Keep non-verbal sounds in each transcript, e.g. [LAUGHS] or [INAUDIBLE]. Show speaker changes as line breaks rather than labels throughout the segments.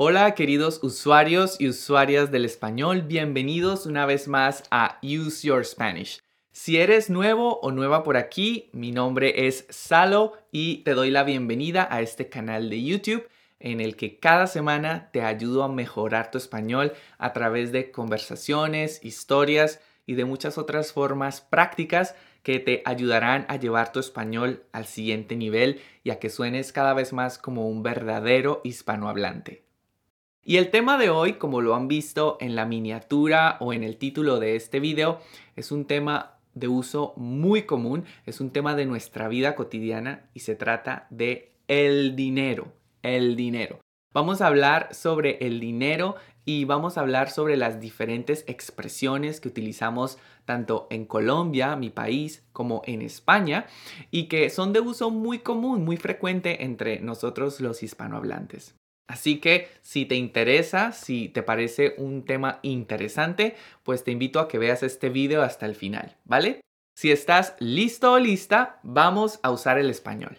Hola queridos usuarios y usuarias del español, bienvenidos una vez más a Use Your Spanish. Si eres nuevo o nueva por aquí, mi nombre es Salo y te doy la bienvenida a este canal de YouTube en el que cada semana te ayudo a mejorar tu español a través de conversaciones, historias y de muchas otras formas prácticas que te ayudarán a llevar tu español al siguiente nivel y a que suenes cada vez más como un verdadero hispanohablante. Y el tema de hoy, como lo han visto en la miniatura o en el título de este video, es un tema de uso muy común, es un tema de nuestra vida cotidiana y se trata de el dinero, el dinero. Vamos a hablar sobre el dinero y vamos a hablar sobre las diferentes expresiones que utilizamos tanto en Colombia, mi país, como en España y que son de uso muy común, muy frecuente entre nosotros los hispanohablantes. Así que si te interesa, si te parece un tema interesante, pues te invito a que veas este video hasta el final, ¿vale? Si estás listo o lista, vamos a usar el español.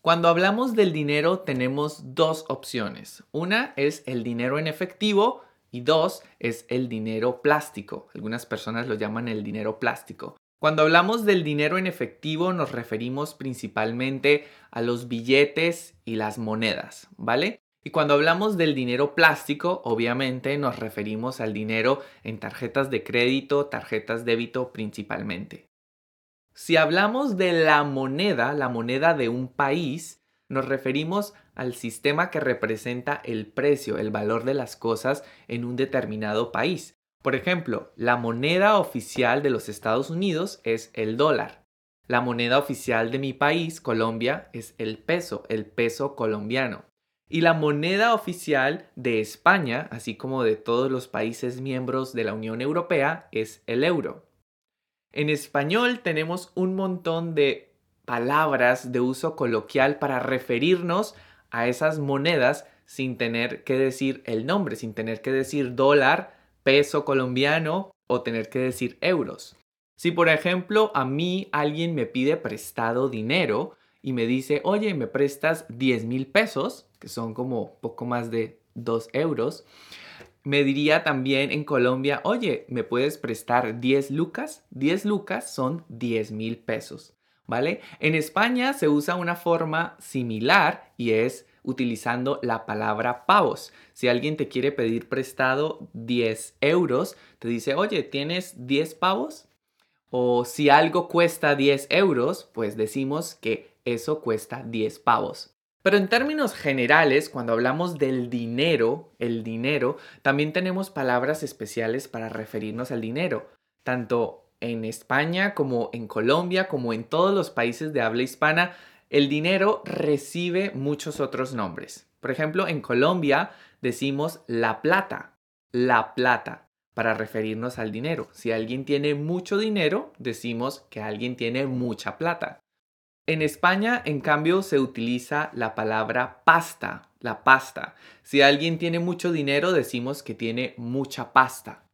Cuando hablamos del dinero tenemos dos opciones. Una es el dinero en efectivo y dos es el dinero plástico. Algunas personas lo llaman el dinero plástico. Cuando hablamos del dinero en efectivo nos referimos principalmente a los billetes y las monedas, ¿vale? Y cuando hablamos del dinero plástico, obviamente nos referimos al dinero en tarjetas de crédito, tarjetas débito principalmente. Si hablamos de la moneda, la moneda de un país, nos referimos al sistema que representa el precio, el valor de las cosas en un determinado país. Por ejemplo, la moneda oficial de los Estados Unidos es el dólar. La moneda oficial de mi país, Colombia, es el peso, el peso colombiano. Y la moneda oficial de España, así como de todos los países miembros de la Unión Europea, es el euro. En español tenemos un montón de palabras de uso coloquial para referirnos a esas monedas sin tener que decir el nombre, sin tener que decir dólar, peso colombiano o tener que decir euros. Si por ejemplo a mí alguien me pide prestado dinero y me dice, oye, me prestas 10 mil pesos, que son como poco más de 2 euros, me diría también en Colombia, oye, ¿me puedes prestar 10 lucas? 10 lucas son 10 mil pesos. En España se usa una forma similar y es utilizando la palabra pavos. Si alguien te quiere pedir prestado 10 euros, te dice, oye, ¿tienes 10 pavos? O si algo cuesta 10 euros, pues decimos que eso cuesta 10 pavos. Pero en términos generales, cuando hablamos del dinero, el dinero, también tenemos palabras especiales para referirnos al dinero. Tanto en España, como en Colombia, como en todos los países de habla hispana, el dinero recibe muchos otros nombres. Por ejemplo, en Colombia decimos la plata, la plata, para referirnos al dinero. Si alguien tiene mucho dinero, decimos que alguien tiene mucha plata. En España, en cambio, se utiliza la palabra pasta, la pasta. Si alguien tiene mucho dinero, decimos que tiene mucha pasta.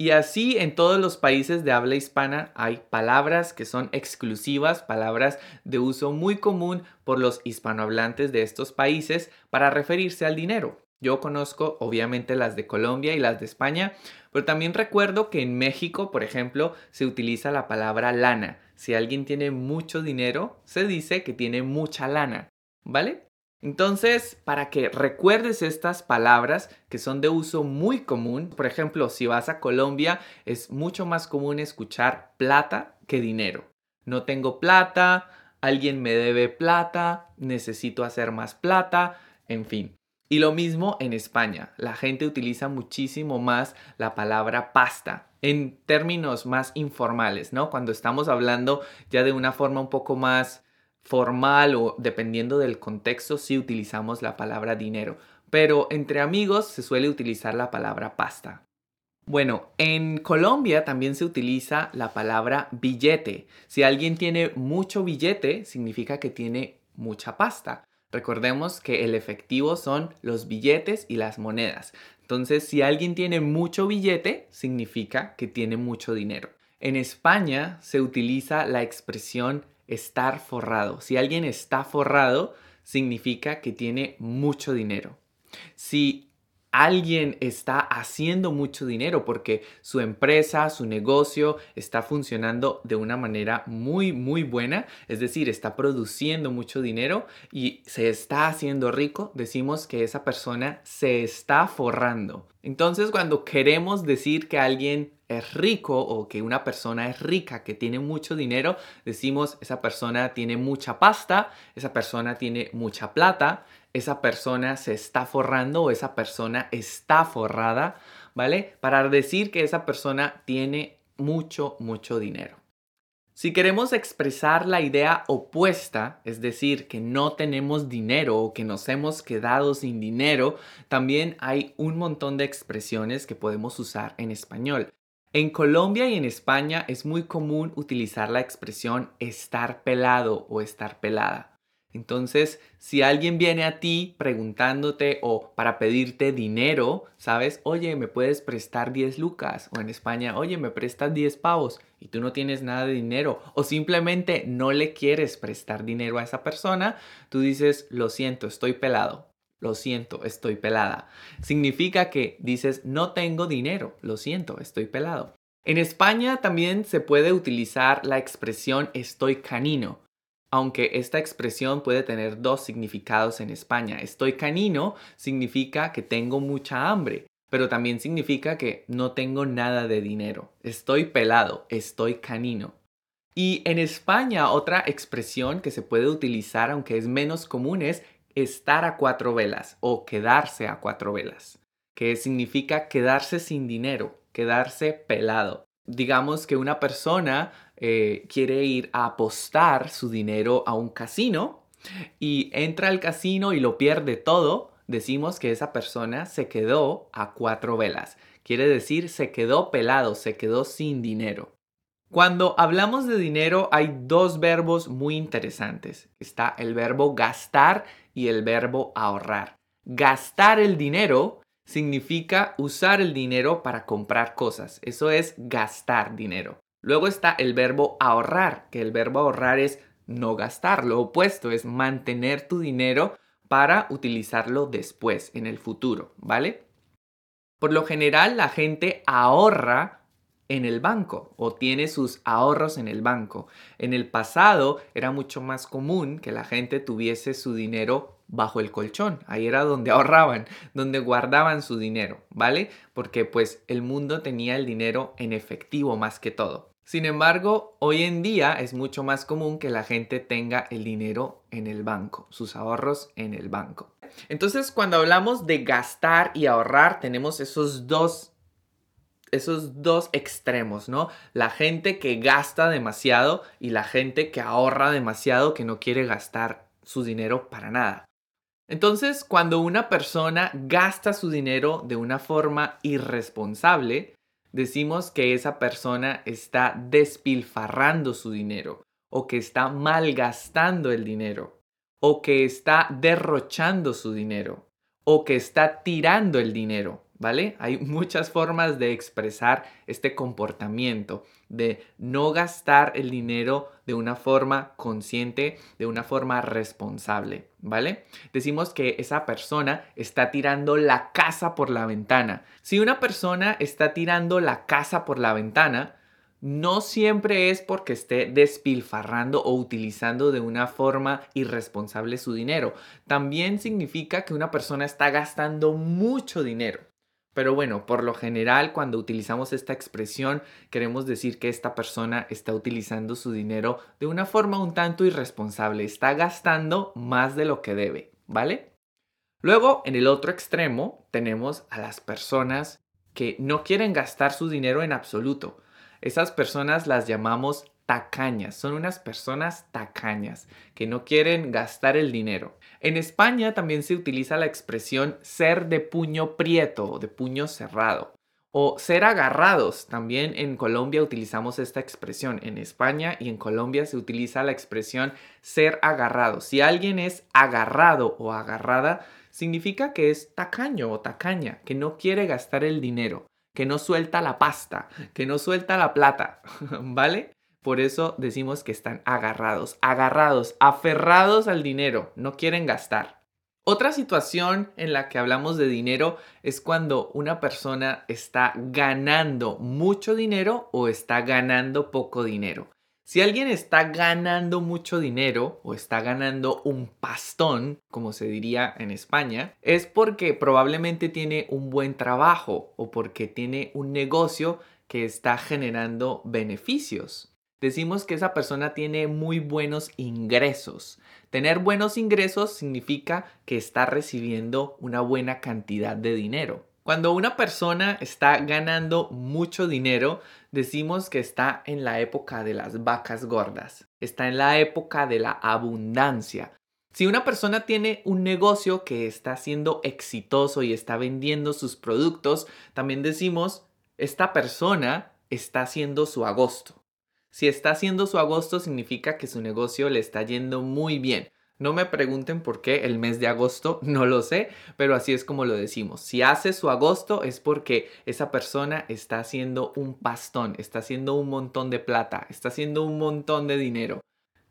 Y así en todos los países de habla hispana hay palabras que son exclusivas, palabras de uso muy común por los hispanohablantes de estos países para referirse al dinero. Yo conozco obviamente las de Colombia y las de España, pero también recuerdo que en México, por ejemplo, se utiliza la palabra lana. Si alguien tiene mucho dinero, se dice que tiene mucha lana, ¿vale? Entonces, para que recuerdes estas palabras que son de uso muy común, por ejemplo, si vas a Colombia, es mucho más común escuchar plata que dinero. No tengo plata, alguien me debe plata, necesito hacer más plata, en fin. Y lo mismo en España, la gente utiliza muchísimo más la palabra pasta en términos más informales, ¿no? Cuando estamos hablando ya de una forma un poco más formal o dependiendo del contexto, sí utilizamos la palabra dinero, pero entre amigos se suele utilizar la palabra pasta. Bueno, en Colombia también se utiliza la palabra billete. Si alguien tiene mucho billete, significa que tiene mucha pasta. Recordemos que el efectivo son los billetes y las monedas. Entonces, si alguien tiene mucho billete, significa que tiene mucho dinero. En España se utiliza la expresión estar forrado. Si alguien está forrado, significa que tiene mucho dinero. Si alguien está haciendo mucho dinero porque su empresa, su negocio está funcionando de una manera muy, muy buena, es decir, está produciendo mucho dinero y se está haciendo rico, decimos que esa persona se está forrando. Entonces, cuando queremos decir que alguien es rico o que una persona es rica, que tiene mucho dinero, decimos esa persona tiene mucha pasta, esa persona tiene mucha plata, esa persona se está forrando o esa persona está forrada, ¿vale? Para decir que esa persona tiene mucho, mucho dinero. Si queremos expresar la idea opuesta, es decir, que no tenemos dinero o que nos hemos quedado sin dinero, también hay un montón de expresiones que podemos usar en español. En Colombia y en España es muy común utilizar la expresión estar pelado o estar pelada. Entonces, si alguien viene a ti preguntándote o para pedirte dinero, ¿sabes? Oye, ¿me puedes prestar 10 lucas? O en España, oye, ¿me prestas 10 pavos? Y tú no tienes nada de dinero. O simplemente no le quieres prestar dinero a esa persona, tú dices, lo siento, estoy pelado. Lo siento, estoy pelada. Significa que dices, no tengo dinero. Lo siento, estoy pelado. En España también se puede utilizar la expresión estoy canino aunque esta expresión puede tener dos significados en España. Estoy canino significa que tengo mucha hambre, pero también significa que no tengo nada de dinero. Estoy pelado, estoy canino. Y en España otra expresión que se puede utilizar, aunque es menos común, es estar a cuatro velas o quedarse a cuatro velas, que significa quedarse sin dinero, quedarse pelado. Digamos que una persona eh, quiere ir a apostar su dinero a un casino y entra al casino y lo pierde todo, decimos que esa persona se quedó a cuatro velas. Quiere decir, se quedó pelado, se quedó sin dinero. Cuando hablamos de dinero hay dos verbos muy interesantes. Está el verbo gastar y el verbo ahorrar. Gastar el dinero significa usar el dinero para comprar cosas. Eso es gastar dinero. Luego está el verbo ahorrar, que el verbo ahorrar es no gastar. Lo opuesto es mantener tu dinero para utilizarlo después, en el futuro, ¿vale? Por lo general la gente ahorra en el banco o tiene sus ahorros en el banco. En el pasado era mucho más común que la gente tuviese su dinero bajo el colchón. Ahí era donde [LAUGHS] ahorraban, donde guardaban su dinero, ¿vale? Porque pues el mundo tenía el dinero en efectivo más que todo. Sin embargo, hoy en día es mucho más común que la gente tenga el dinero en el banco, sus ahorros en el banco. Entonces, cuando hablamos de gastar y ahorrar, tenemos esos dos esos dos extremos, ¿no? La gente que gasta demasiado y la gente que ahorra demasiado que no quiere gastar su dinero para nada. Entonces, cuando una persona gasta su dinero de una forma irresponsable, decimos que esa persona está despilfarrando su dinero o que está malgastando el dinero o que está derrochando su dinero o que está tirando el dinero. ¿Vale? Hay muchas formas de expresar este comportamiento, de no gastar el dinero de una forma consciente, de una forma responsable, ¿vale? Decimos que esa persona está tirando la casa por la ventana. Si una persona está tirando la casa por la ventana, no siempre es porque esté despilfarrando o utilizando de una forma irresponsable su dinero. También significa que una persona está gastando mucho dinero. Pero bueno, por lo general cuando utilizamos esta expresión queremos decir que esta persona está utilizando su dinero de una forma un tanto irresponsable, está gastando más de lo que debe, ¿vale? Luego, en el otro extremo, tenemos a las personas que no quieren gastar su dinero en absoluto. Esas personas las llamamos tacañas, son unas personas tacañas que no quieren gastar el dinero. En España también se utiliza la expresión ser de puño prieto o de puño cerrado. O ser agarrados. También en Colombia utilizamos esta expresión. En España y en Colombia se utiliza la expresión ser agarrado. Si alguien es agarrado o agarrada, significa que es tacaño o tacaña, que no quiere gastar el dinero, que no suelta la pasta, que no suelta la plata, [LAUGHS] ¿vale? Por eso decimos que están agarrados, agarrados, aferrados al dinero, no quieren gastar. Otra situación en la que hablamos de dinero es cuando una persona está ganando mucho dinero o está ganando poco dinero. Si alguien está ganando mucho dinero o está ganando un pastón, como se diría en España, es porque probablemente tiene un buen trabajo o porque tiene un negocio que está generando beneficios. Decimos que esa persona tiene muy buenos ingresos. Tener buenos ingresos significa que está recibiendo una buena cantidad de dinero. Cuando una persona está ganando mucho dinero, decimos que está en la época de las vacas gordas, está en la época de la abundancia. Si una persona tiene un negocio que está siendo exitoso y está vendiendo sus productos, también decimos, esta persona está haciendo su agosto. Si está haciendo su agosto significa que su negocio le está yendo muy bien. No me pregunten por qué el mes de agosto, [LAUGHS] no lo sé, pero así es como lo decimos. Si hace su agosto es porque esa persona está haciendo un pastón, está haciendo un montón de plata, está haciendo un montón de dinero.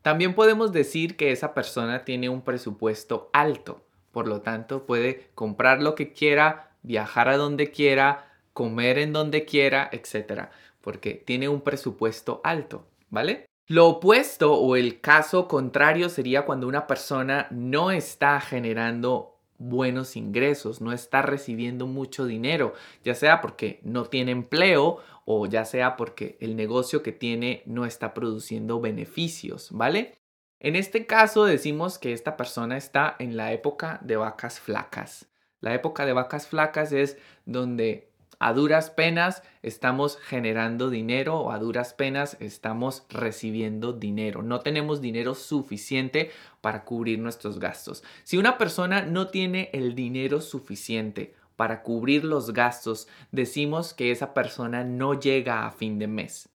También podemos decir que esa persona tiene un presupuesto alto, por lo tanto puede comprar lo que quiera, viajar a donde quiera, comer en donde quiera, etc. Porque tiene un presupuesto alto, ¿vale? Lo opuesto o el caso contrario sería cuando una persona no está generando buenos ingresos, no está recibiendo mucho dinero, ya sea porque no tiene empleo o ya sea porque el negocio que tiene no está produciendo beneficios, ¿vale? En este caso decimos que esta persona está en la época de vacas flacas. La época de vacas flacas es donde a duras penas estamos generando dinero o a duras penas estamos recibiendo dinero. No tenemos dinero suficiente para cubrir nuestros gastos. Si una persona no tiene el dinero suficiente para cubrir los gastos, decimos que esa persona no llega a fin de mes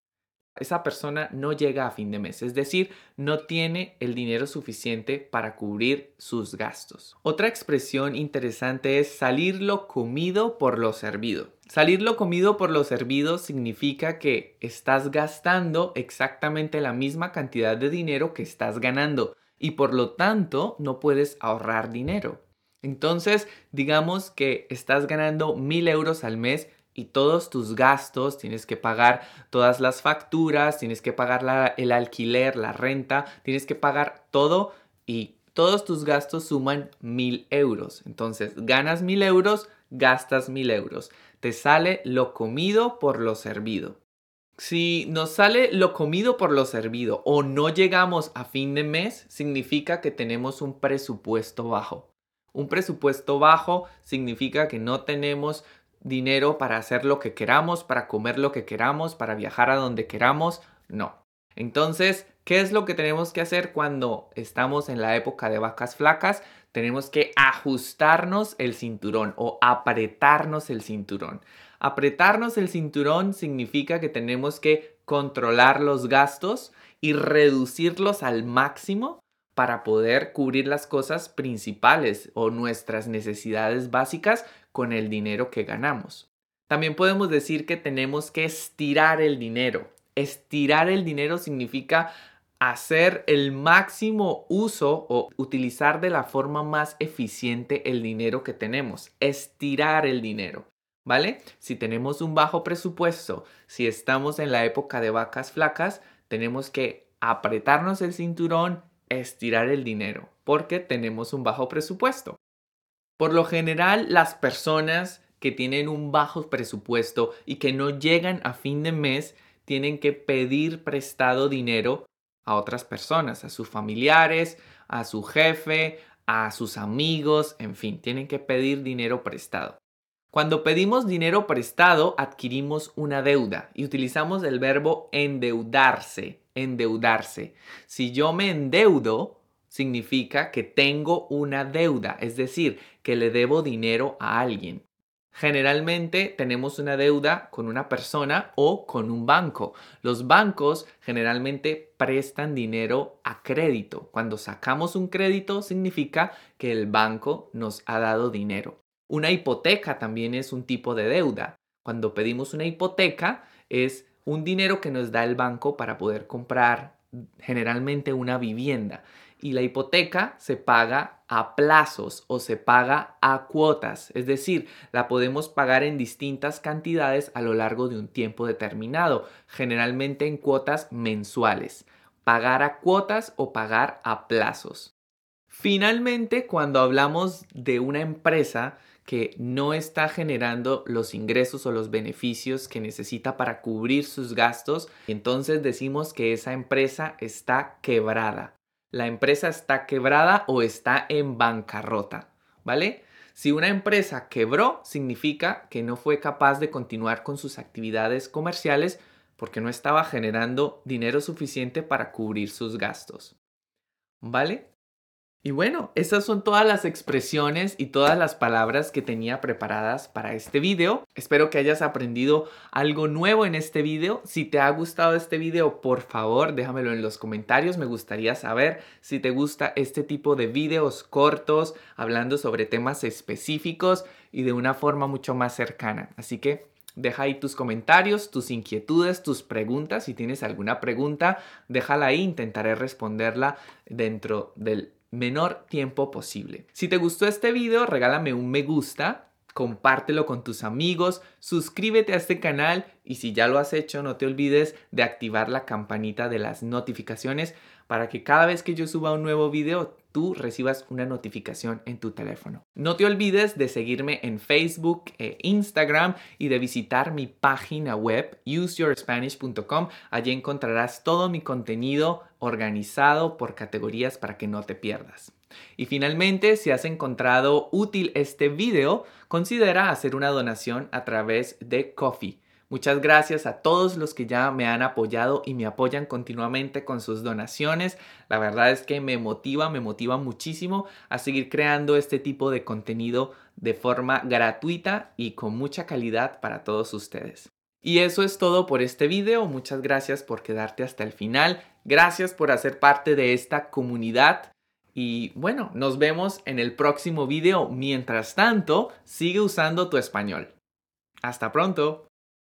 esa persona no llega a fin de mes, es decir, no tiene el dinero suficiente para cubrir sus gastos. Otra expresión interesante es salir lo comido por lo servido. Salir lo comido por lo servido significa que estás gastando exactamente la misma cantidad de dinero que estás ganando y por lo tanto no puedes ahorrar dinero. Entonces, digamos que estás ganando mil euros al mes y todos tus gastos, tienes que pagar todas las facturas, tienes que pagar el alquiler, la renta, tienes que pagar todo y todos tus gastos suman mil euros. Entonces, ganas mil euros, gastas mil euros. Te sale lo comido por lo servido. Si nos sale lo comido por lo servido o no llegamos a fin de mes, significa que tenemos un presupuesto bajo. Un presupuesto bajo significa que no tenemos dinero para hacer lo que queramos, para comer lo que queramos, para viajar a donde queramos. No. Entonces, ¿qué es lo que tenemos que hacer cuando estamos en la época de vacas flacas? Tenemos que ajustarnos el cinturón o apretarnos el cinturón. Apretarnos el cinturón significa que tenemos que controlar los gastos y reducirlos al máximo para poder cubrir las cosas principales o nuestras necesidades básicas con el dinero que ganamos. También podemos decir que tenemos que estirar el dinero. Estirar el dinero significa hacer el máximo uso o utilizar de la forma más eficiente el dinero que tenemos. Estirar el dinero. ¿Vale? Si tenemos un bajo presupuesto, si estamos en la época de vacas flacas, tenemos que apretarnos el cinturón, estirar el dinero, porque tenemos un bajo presupuesto. Por lo general, las personas que tienen un bajo presupuesto y que no llegan a fin de mes tienen que pedir prestado dinero a otras personas, a sus familiares, a su jefe, a sus amigos, en fin, tienen que pedir dinero prestado. Cuando pedimos dinero prestado, adquirimos una deuda y utilizamos el verbo endeudarse, endeudarse. Si yo me endeudo, significa que tengo una deuda, es decir, que le debo dinero a alguien. Generalmente tenemos una deuda con una persona o con un banco. Los bancos generalmente prestan dinero a crédito. Cuando sacamos un crédito significa que el banco nos ha dado dinero. Una hipoteca también es un tipo de deuda. Cuando pedimos una hipoteca es un dinero que nos da el banco para poder comprar generalmente una vivienda y la hipoteca se paga a plazos o se paga a cuotas, es decir, la podemos pagar en distintas cantidades a lo largo de un tiempo determinado, generalmente en cuotas mensuales. Pagar a cuotas o pagar a plazos. Finalmente, cuando hablamos de una empresa que no está generando los ingresos o los beneficios que necesita para cubrir sus gastos, entonces decimos que esa empresa está quebrada. La empresa está quebrada o está en bancarrota, ¿vale? Si una empresa quebró, significa que no fue capaz de continuar con sus actividades comerciales porque no estaba generando dinero suficiente para cubrir sus gastos. ¿Vale? Y bueno, esas son todas las expresiones y todas las palabras que tenía preparadas para este video. Espero que hayas aprendido algo nuevo en este video. Si te ha gustado este video, por favor, déjamelo en los comentarios. Me gustaría saber si te gusta este tipo de videos cortos, hablando sobre temas específicos y de una forma mucho más cercana. Así que Deja ahí tus comentarios, tus inquietudes, tus preguntas. Si tienes alguna pregunta, déjala ahí. Intentaré responderla dentro del menor tiempo posible. Si te gustó este video, regálame un me gusta, compártelo con tus amigos, suscríbete a este canal y si ya lo has hecho, no te olvides de activar la campanita de las notificaciones para que cada vez que yo suba un nuevo video tú recibas una notificación en tu teléfono. No te olvides de seguirme en Facebook e Instagram y de visitar mi página web useyourspanish.com. Allí encontrarás todo mi contenido organizado por categorías para que no te pierdas. Y finalmente, si has encontrado útil este video, considera hacer una donación a través de Coffee. Muchas gracias a todos los que ya me han apoyado y me apoyan continuamente con sus donaciones. La verdad es que me motiva, me motiva muchísimo a seguir creando este tipo de contenido de forma gratuita y con mucha calidad para todos ustedes. Y eso es todo por este video. Muchas gracias por quedarte hasta el final. Gracias por hacer parte de esta comunidad. Y bueno, nos vemos en el próximo video. Mientras tanto, sigue usando tu español. Hasta pronto.